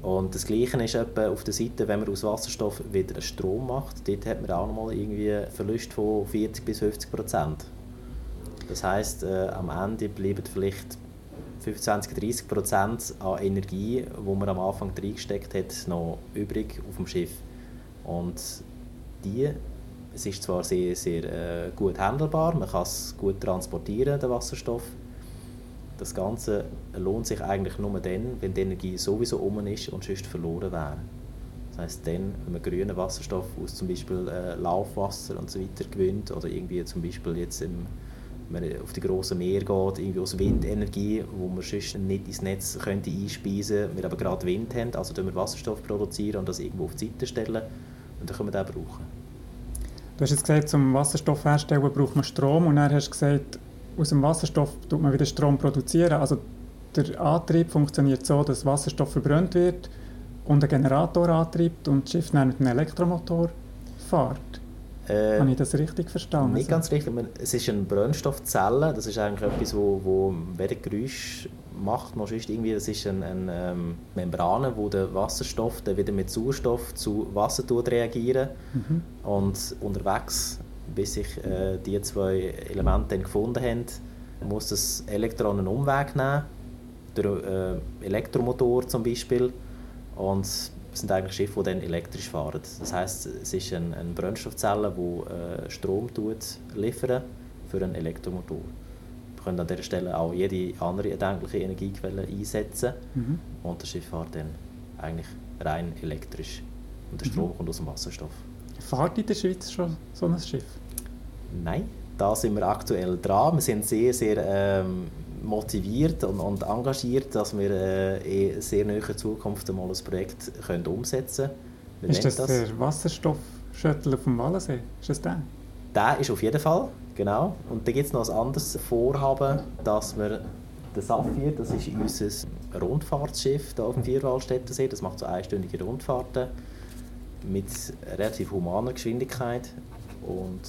Und das Gleiche ist etwa auf der Seite, wenn man aus Wasserstoff wieder Strom macht, dort hat man auch nochmal irgendwie Verlust von 40 bis 50 Prozent. Das heißt, äh, am Ende bleiben vielleicht 25, 30 Prozent an Energie, die man am Anfang reingesteckt hat, noch übrig auf dem Schiff. Und die, es ist zwar sehr, sehr äh, gut handelbar, man kann es gut transportieren, den Wasserstoff. Das Ganze lohnt sich eigentlich nur dann, wenn die Energie sowieso um ist und sonst verloren wäre. Das heisst, dann, wenn man grünen Wasserstoff aus zum Beispiel äh, Laufwasser und so weiter gewinnt oder irgendwie zum Beispiel jetzt im man auf die grossen Meer geht, irgendwie aus Windenergie, wo man sonst nicht ins Netz könnte einspeisen könnte, wir aber gerade Wind haben, also wir Wasserstoff produzieren und das irgendwo auf die Seite stellen und dann können wir den brauchen. Du hast jetzt gesagt, zum Wasserstoff herstellen braucht man Strom und dann hast du gesagt, aus dem Wasserstoff tut man wieder Strom produzieren. Also der Antrieb funktioniert so, dass Wasserstoff verbrannt wird und ein Generator antreibt und das Schiff dann mit einem Elektromotor fährt. Äh, Habe ich das richtig verstanden? Nicht ganz richtig. Es ist eine Brennstoffzelle. Das ist eigentlich etwas, wo, wo weder Geräusch macht, noch sonst irgendwie. Das ist eine, eine ähm, Membrane, wo der Wasserstoff dann wieder mit Sauerstoff zu Wasser reagieren mhm. und unterwegs, bis sich äh, die zwei Elemente dann gefunden haben, muss das Elektron einen Umweg nehmen, durch äh, Elektromotor zum Beispiel und sind eigentlich Schiffe, die dann elektrisch fahren. Das heißt, es ist eine, eine Brennstoffzelle, die äh, Strom tut, liefern für einen Elektromotor. Wir können an dieser Stelle auch jede andere erdenkliche Energiequelle einsetzen mhm. und das Schiff fährt dann eigentlich rein elektrisch. Und der Strom mhm. kommt aus dem Wasserstoff. Fahrt in der Schweiz schon so ein Schiff? Nein, da sind wir aktuell dran. Wir sind sehr, sehr ähm, motiviert und, und, engagiert, dass wir äh, in sehr naher Zukunft einmal ein Projekt können umsetzen können. Ist das, das, der Wasserstoffshuttle auf dem Wallensee? Ist das der? Der ist auf jeden Fall, genau. Und dann gibt es noch ein anderes Vorhaben, dass wir den Saphir, das ist unser Rundfahrtsschiff hier auf dem Vierwaldstättersee, das macht so einstündige Rundfahrten mit relativ humaner Geschwindigkeit und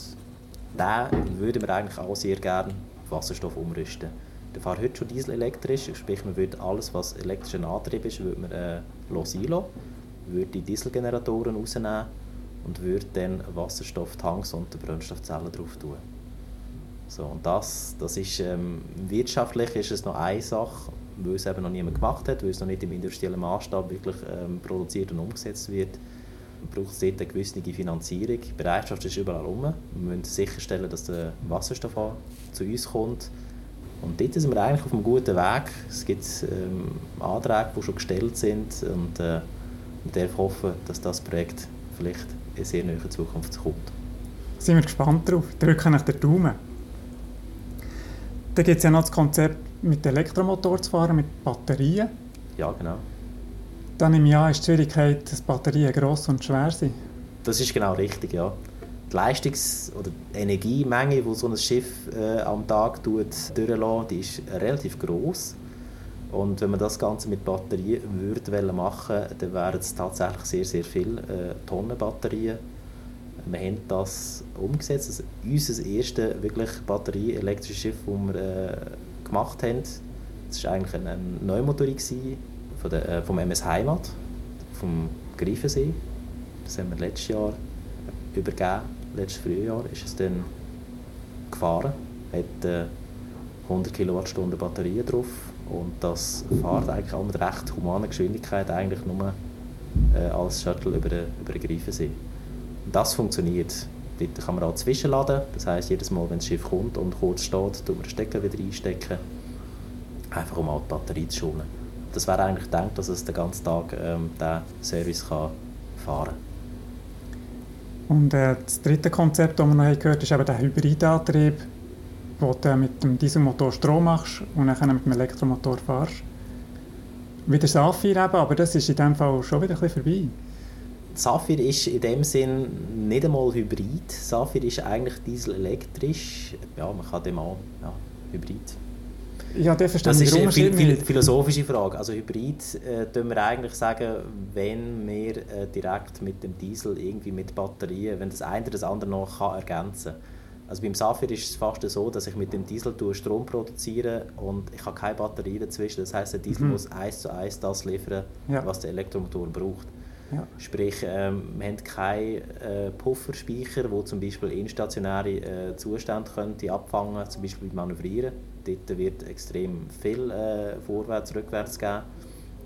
da würden wir eigentlich auch sehr gerne Wasserstoff umrüsten. Der fährt heute schon dieselelektrisch, sprich man würde alles, was elektrischer Antrieb ist, würde man äh, einlassen, würde die Dieselgeneratoren rausnehmen und würde dann Wasserstofftanks und Brennstoffzellen drauf tun. So, und das, das ist, ähm, wirtschaftlich ist es noch eine Sache, weil es eben noch niemand gemacht hat, weil es noch nicht im industriellen Maßstab wirklich ähm, produziert und umgesetzt wird. Man braucht es dort eine gewisse Finanzierung. Die Bereitschaft ist überall rum. Wir müssen sicherstellen, dass der Wasserstoff zu uns kommt und dort sind wir eigentlich auf einem guten Weg. Es gibt ähm, Anträge, die schon gestellt sind und äh, wir dürfen hoffen, dass das Projekt vielleicht in sehr naher Zukunft kommt. Sind wir gespannt drauf. Drücken nach der Daumen. Dann gibt es ja noch das Konzept, mit Elektromotor zu fahren, mit Batterien. Ja, genau. Dann im Jahr ist die Schwierigkeit, dass Batterien gross und schwer sind. Das ist genau richtig, ja die Leistungs- oder die Energiemenge, die so ein Schiff äh, am Tag durchlässt, ist relativ groß. Und wenn man das Ganze mit Batterien würde machen dann wären es tatsächlich sehr, sehr viele äh, Tonnen Batterien. Wir haben das umgesetzt. Also unser erstes wirklich batterieelektrisches Schiff, das wir äh, gemacht haben, das war eigentlich eine Neumotorie von der, äh, vom MS Heimat, vom Greifensee. Das haben wir letztes Jahr übergeben letztes Frühjahr ist es dann gefahren, hat äh, 100 Kilowattstunden Batterie drauf und das fährt eigentlich auch mit recht humaner Geschwindigkeit eigentlich nur äh, als Shuttle über den, über den Greifensee. Und das funktioniert. Dort kann man auch zwischenladen, das heisst, jedes Mal, wenn das Schiff kommt und kurz steht, tut man den Stecker wieder einstecken, einfach um auch die Batterie zu schonen. Das wäre eigentlich gedacht, dass es den ganzen Tag ähm, diesen Service kann fahren kann. Und äh, das dritte Konzept, das wir noch gehört haben, ist eben der Hybridantrieb, wo du mit dem Dieselmotor Strom machst und dann mit dem Elektromotor fahrst. Wie der Saphir eben, aber das ist in dem Fall schon wieder ein bisschen vorbei. Saphir ist in dem Sinn nicht einmal Hybrid. Saphir ist eigentlich dieselelektrisch. Ja, man kann dem auch ja, Hybrid ja, das ist eine viel, philosophische Frage. Also Hybrid äh, wir eigentlich sagen, wenn wir äh, direkt mit dem Diesel irgendwie mit Batterien, wenn das eine das andere noch kann ergänzen Also beim Saphir ist es fast so, dass ich mit dem Diesel Strom produziere und ich habe keine Batterie dazwischen. Das heißt, der Diesel mhm. muss eins zu eins das liefern, ja. was der Elektromotor braucht. Ja. Sprich, ähm, wir haben keinen äh, Pufferspeicher, der zum Beispiel instationäre äh, Zustände könnte abfangen zum Beispiel beim Manövrieren. Dort wird extrem viel äh, vorwärts, rückwärts geben.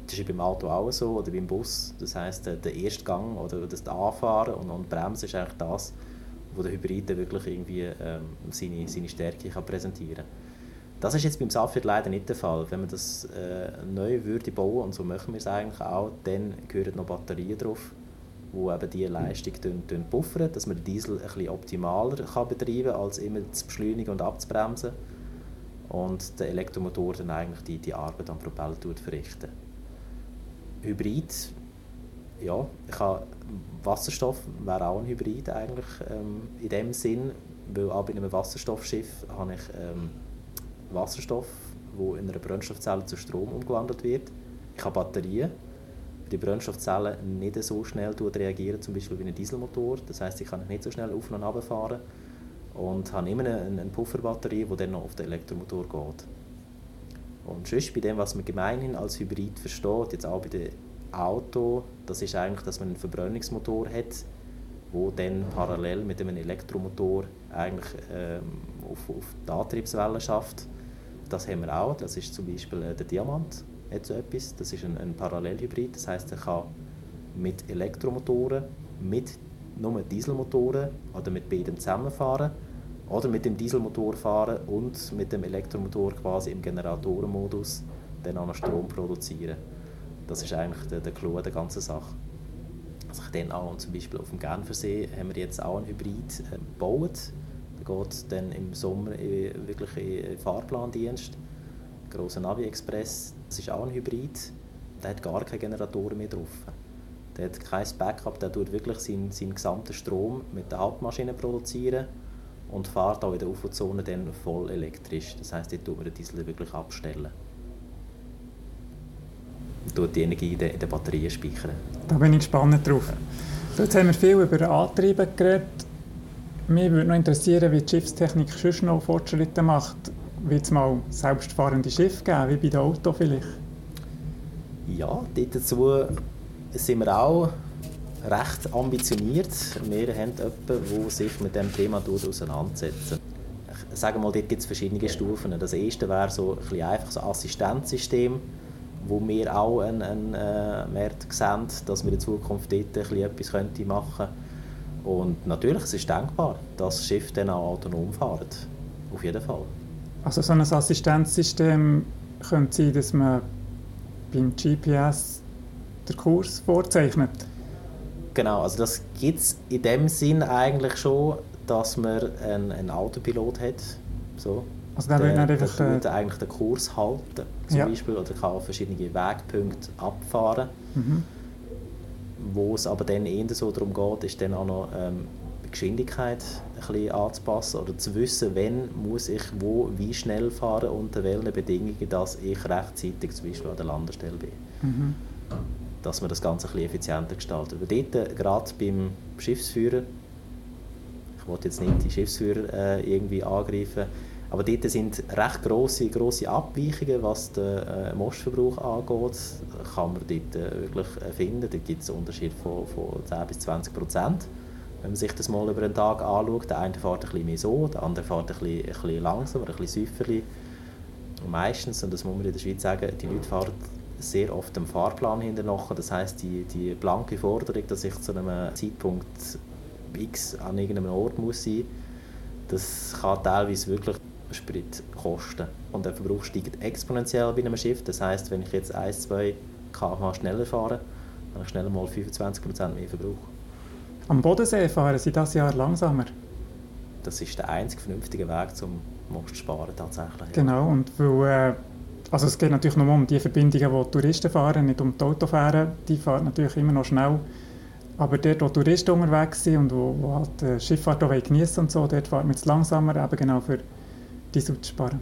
Das ist beim Auto auch so oder beim Bus. Das heisst, der, der erste Gang oder das Anfahren und, und Bremsen ist eigentlich das, wo der Hybrid wirklich irgendwie ähm, seine, seine Stärke kann präsentieren kann. Das ist jetzt beim Safir leider nicht der Fall. Wenn man das äh, neu würde bauen, und so machen wir es eigentlich auch, dann gehören noch Batterien drauf, die eben diese Leistung buffern, dass man den Diesel ein bisschen optimaler betreiben kann, als immer zu beschleunigen und abzubremsen. Und der Elektromotor dann eigentlich die, die Arbeit am Propeller verrichten. Hybrid, ja, ich habe Wasserstoff wäre auch ein Hybrid eigentlich ähm, in dem Sinn, weil auch bei einem Wasserstoffschiff habe ich ähm, Wasserstoff, wo in einer Brennstoffzelle zu Strom umgewandelt wird. Ich habe Batterien, die Brennstoffzelle nicht so schnell reagieren, zum Beispiel wie ein Dieselmotor. Das heißt, ich kann nicht so schnell auf und runter fahren und habe immer eine, eine Pufferbatterie, die dann noch auf den Elektromotor geht. Und sonst bei dem, was man gemeinhin als Hybrid versteht, jetzt auch bei den Auto, das ist eigentlich, dass man einen Verbrennungsmotor hat, wo dann parallel mit einem Elektromotor eigentlich ähm, auf, auf die Antriebswelle schafft das haben wir auch. Das ist zum Beispiel äh, der Diamant. Hat so etwas. Das ist ein, ein Parallelhybrid. Das heißt, er kann mit Elektromotoren, mit nur Dieselmotoren oder mit beiden zusammenfahren oder mit dem Dieselmotor fahren und mit dem Elektromotor quasi im Generatorenmodus dann auch noch Strom produzieren. Das ist eigentlich der, der Clou der ganzen Sache. Also dann auch zum Beispiel auf dem Genfersee haben wir jetzt auch einen Hybrid äh, gebaut geht dann im Sommer wirklich in Fahrplandienst. Der grosse Navi Express, das ist auch ein Hybrid, der hat gar keine Generatoren mehr drauf. Der hat kein Backup, der tut wirklich seinen, seinen gesamten Strom mit der Hauptmaschine produzieren und fährt auch in der UFO-Zone dann voll elektrisch. Das heisst, dort tut man den Diesel wirklich abstellen. Und tut die Energie in der, in der Batterie speichern. Da bin ich gespannt drauf. Jetzt haben wir viel über Antriebe geredet. Mich würde noch interessieren, wie die Schiffstechnik sonst noch Fortschritte macht. Wird es mal selbstfahrende Schiffe geben, wie bei den Autos vielleicht? Ja, dazu sind wir auch recht ambitioniert. Wir haben jemanden, der sich mit diesem Thema auseinandersetzt. Ich sage mal, dort gibt es verschiedene Stufen. Das erste wäre so ein einfach so ein Assistenzsystem, wo wir auch einen, einen äh, Markt sehen, dass wir in Zukunft dort etwas machen könnten und natürlich, es ist denkbar, dass das Schiff dann auch autonom fährt. Auf jeden Fall. Also so ein Assistenzsystem könnte sein, dass man beim GPS den Kurs vorzeichnet? Genau, also das gibt es in dem Sinn eigentlich schon, dass man einen, einen Autopilot hat. So. Also der, der, der, kann eigentlich den Kurs halten, zum ja. Beispiel, oder kann verschiedene Wegpunkte abfahren. Mhm. Wo es aber dann eher so darum geht, ist dann auch noch ähm, die Geschwindigkeit ein bisschen anzupassen oder zu wissen, wann muss ich wo wie schnell fahren unter welchen Bedingungen, dass ich rechtzeitig zum Beispiel an der Landestelle bin. Mhm. Dass man das Ganze ein effizienter gestaltet. Aber dort, äh, gerade beim Schiffsführer, ich wollte jetzt nicht die Schiffsführer äh, irgendwie angreifen, aber dort sind recht grosse, grosse Abweichungen, was den äh, Mostverbrauch angeht. Kann man dort äh, wirklich finden. Dort gibt es einen Unterschied von, von 10 bis 20 Prozent. Wenn man sich das mal über einen Tag anschaut, der eine fährt ein bisschen mehr so, der andere fährt ein bisschen, ein bisschen langsamer, ein bisschen säuferlich. Meistens, und das muss man in der Schweiz sagen, die Leute fahren sehr oft dem Fahrplan hinterher. Das heisst, die, die blanke Forderung, dass ich zu einem Zeitpunkt X an irgendeinem Ort muss sein, das kann teilweise wirklich Spritkosten. Und der Verbrauch steigt exponentiell bei einem Schiff. Das heißt, wenn ich jetzt 1, 2 km schneller fahre, dann habe ich schnell mal 25% mehr Verbrauch. Am Bodensee fahren Sie das Jahr langsamer? Das ist der einzige vernünftige Weg, um Most sparen tatsächlich. Genau, und weil, äh, also es geht natürlich nur um die Verbindungen, die Touristen fahren, nicht um die Autofähren. Die fahren natürlich immer noch schnell. Aber dort, wo Touristen unterwegs sind und wo, wo halt die Schifffahrt auch genießen und so, dort fahren wir jetzt langsamer, eben genau für Diesel zu sparen.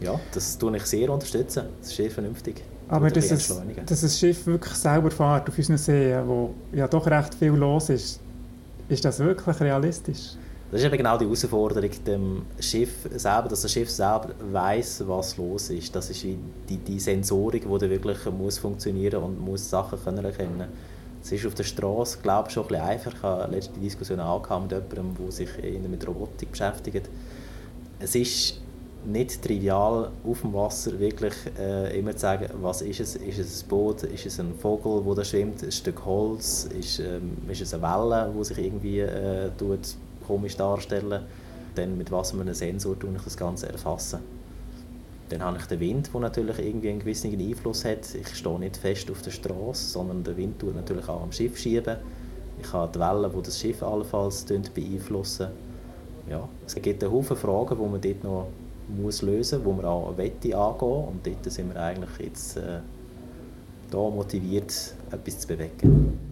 Ja, das tue ich sehr unterstützen. Das ist sehr vernünftig. Aber dass, es, dass das Schiff wirklich selber fährt auf unseren Seen, wo ja doch recht viel los ist, ist das wirklich realistisch? Das ist eben genau die Herausforderung dem Schiff selber, dass das Schiff selber weiß, was los ist. Das ist die, die Sensorik, die wirklich muss funktionieren und muss Sachen können erkennen. Es ist auf der Straße, glaube ich, schon ein bisschen einfacher. Ich habe letzte Diskussion mit jemandem, der sich mit Robotik beschäftigt. Es ist nicht trivial, auf dem Wasser wirklich äh, immer zu sagen, was ist es? Ist es ein Boot? Ist es ein Vogel, der da schwimmt? Ein Stück Holz? Ist, ähm, ist es eine Welle, die sich irgendwie äh, tut, komisch darstellen? Dann mit was für einem Sensor tue ich das Ganze erfassen. Dann habe ich den Wind, der natürlich irgendwie einen gewissen Einfluss hat. Ich stehe nicht fest auf der Straße, sondern der Wind tut natürlich auch am Schiff schieben. Ich habe die Wellen, die das Schiff allenfalls beeinflussen. Ja, es gibt einen Haufen Fragen, die man dort noch muss lösen muss, wo man auch wette angehen Und dort sind wir eigentlich jetzt äh, da motiviert, etwas zu bewegen.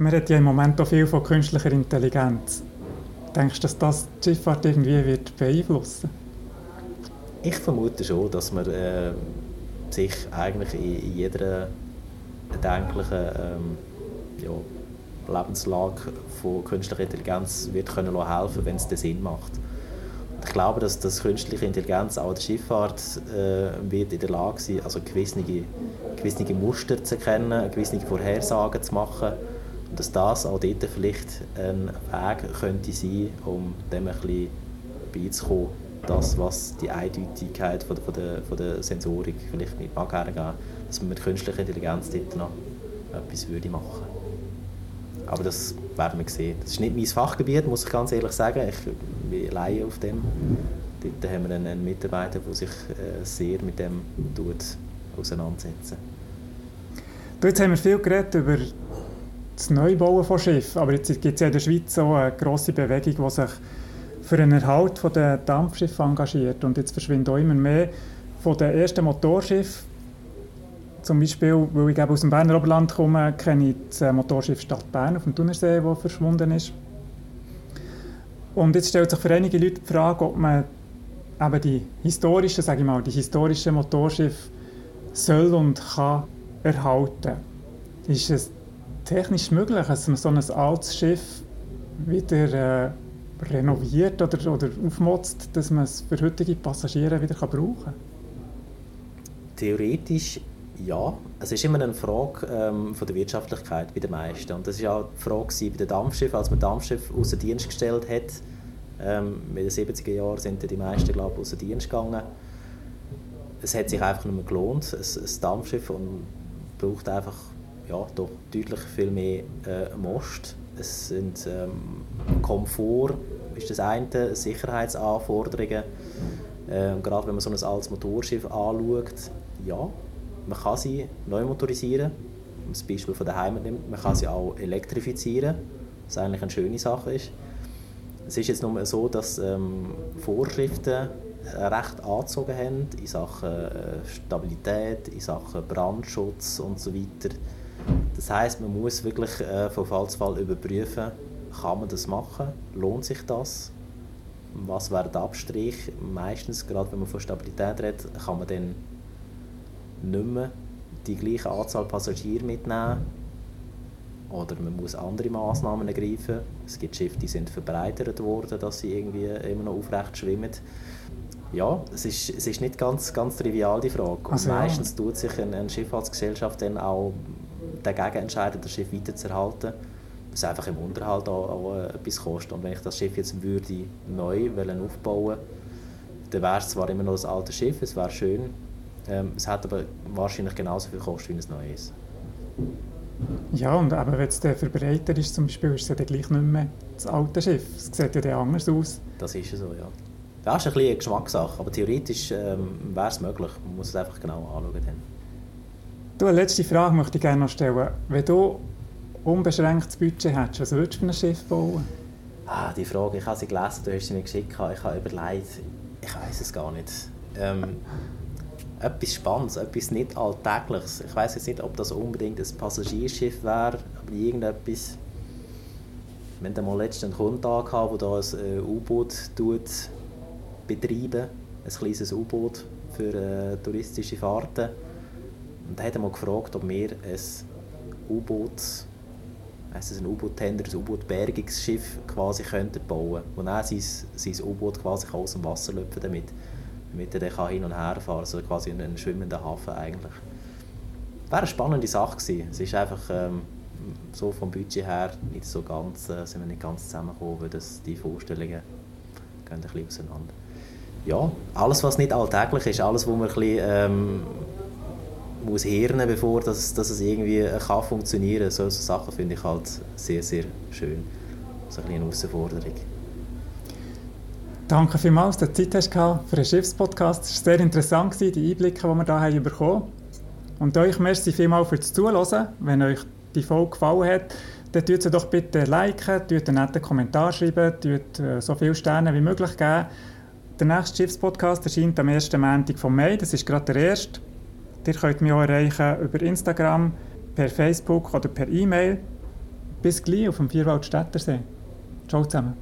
Man hat ja im Moment auch viel von künstlicher Intelligenz. Denkst du, dass das die Schifffahrt irgendwie wird beeinflussen Ich vermute schon, dass man äh, sich eigentlich in, jeder erdenklichen ähm, ja, Lebenslage von künstlicher Intelligenz wird können helfen, wenn es den Sinn macht. Ich glaube, dass, dass künstliche Intelligenz auch der Schifffahrt äh, wird in der Lage sein, also gewisse, gewisse Muster zu erkennen, gewisse Vorhersagen zu machen und dass das auch dort vielleicht ein Weg könnte sein, um dem bisschen beizukommen, das, was die Eindeutigkeit von der, von der, von der Sensorik vielleicht nicht mag hergeben, dass man mit künstlicher Intelligenz dort noch etwas würde machen aber das werden wir sehen. Das ist nicht mein Fachgebiet, muss ich ganz ehrlich sagen. Ich bin Laie auf dem. Dort haben wir einen Mitarbeiter, der sich äh, sehr mit dem auseinandersetzt. jetzt haben wir viel geredet über das Neubauen von Schiffen, aber jetzt gibt es ja in der Schweiz auch eine grosse Bewegung, die sich für den Erhalt der Dampfschiffe engagiert. Und jetzt verschwinden auch immer mehr von den ersten Motorschiffen zum Beispiel, weil ich aus dem Berner Oberland komme, kenne ich das äh, Motorschiff Stadt Bern auf dem Thunersee, das verschwunden ist. Und jetzt stellt sich für einige Leute die Frage, ob man eben die historischen, sage ich mal, die historischen Motorschiffe soll und kann erhalten. Ist es technisch möglich, dass man so ein altes Schiff wieder äh, renoviert oder, oder aufmotzt, dass man es für heutige Passagiere wieder brauchen kann? Theoretisch ja, es ist immer eine Frage ähm, von der Wirtschaftlichkeit bei den meisten. Und das war auch die Frage bei den Dampfschiffen, als man Dampfschiff außer Dienst gestellt hat. Ähm, in den 70er Jahren sind die meisten, glaube ich, außer Dienst gegangen. Es hat sich einfach nicht mehr gelohnt, ein Dampfschiff, und braucht einfach ja, doch deutlich viel mehr äh, Most. Es sind ähm, Komfort, ist das eine, Sicherheitsanforderungen. Äh, gerade wenn man so ein altes Motorschiff anschaut, ja, man kann sie neu motorisieren, wenn man das Beispiel von der Heimat nimmt. Man kann sie auch elektrifizieren, was eigentlich eine schöne Sache ist. Es ist jetzt nur so, dass ähm, Vorschriften recht angezogen haben in Sachen äh, Stabilität, in Sachen Brandschutz und so weiter. Das heißt, man muss wirklich äh, von Fall zu Fall überprüfen, kann man das machen, lohnt sich das, was wäre der Abstrich. Meistens, gerade wenn man von Stabilität redet, kann man dann nicht mehr die gleiche Anzahl Passagiere mitnehmen. Oder man muss andere Massnahmen ergreifen. Es gibt Schiffe, die sind verbreitert worden, dass sie irgendwie immer noch aufrecht schwimmen. Ja, es ist, es ist nicht ganz, ganz trivial, die Frage. Und also, meistens ja. tut sich eine, eine Schifffahrtsgesellschaft dann auch dagegen entscheiden, das Schiff weiterzuerhalten. Was einfach im Unterhalt auch, auch etwas kostet. Und wenn ich das Schiff jetzt würde neu aufbauen würde, dann wäre es zwar immer noch das alte Schiff, es wäre schön, ähm, es hat aber wahrscheinlich genauso viel gekostet, wie es neu ist. Ja, und aber wenn es der Verbreiter ist, zum Beispiel, ist es ja dann gleich nicht mehr das alte Schiff. Es sieht ja dann anders aus. Das ist ja so, ja. Das ist ein eine Geschmackssache, aber theoretisch ähm, wäre es möglich. Man muss es einfach genau anschauen. Dann. Du, eine letzte Frage möchte ich gerne noch stellen. Wenn du unbeschränktes Budget hättest, was würdest du für ein Schiff bauen? Ah, die Frage, ich habe sie gelesen, du hast sie mir geschickt, ich habe überlegt, ich weiß es gar nicht. Ähm, etwas Spannendes, etwas nicht Alltägliches. Ich weiß jetzt nicht, ob das unbedingt ein Passagierschiff wäre, aber irgendetwas. Wir hatten mal letztens einen Kunden gehabt, der ein äh, U-Boot betreiben, ein kleines U-Boot für äh, touristische Fahrten. Und er hat mal gefragt, ob wir ein U-Boot also ein U-Boot-Tender, ein U-Boot-Bergungsschiff quasi könnte bauen, wo er sein, sein U-Boot quasi aus dem Wasser löpfen damit, damit er dann hin und her fahren kann, also quasi ein, ein schwimmender Hafen eigentlich. Wäre eine spannende Sache gewesen. Es ist einfach ähm, so vom Budget her nicht so ganz, äh, sind wir nicht ganz zusammengekommen, weil das, die Vorstellungen gehen ein bisschen auseinander. Ja, alles was nicht alltäglich ist, alles wo man ein bisschen, ähm, muss hirnen, bevor das, dass es irgendwie kann funktionieren kann. Solche Sachen finde ich halt sehr, sehr schön. So ein eine Herausforderung. Danke vielmals, dass du Zeit hast für einen Schiffspodcast. Es war sehr interessant, die Einblicke, die wir hier bekommen haben. Und euch merci vielmals fürs Zuhören. Wenn euch die Folge gefallen hat, dann tut sie doch bitte liken, tut einen netten Kommentar schreiben, tut äh, so viele Sterne wie möglich geben. Der nächste Schiffspodcast erscheint am 1. Montag von Mai, das ist gerade der erste. Ihr könnt mich auch erreichen über Instagram, per Facebook oder per E-Mail. Bis gleich auf dem Vierwaldstättersee. Ciao zusammen.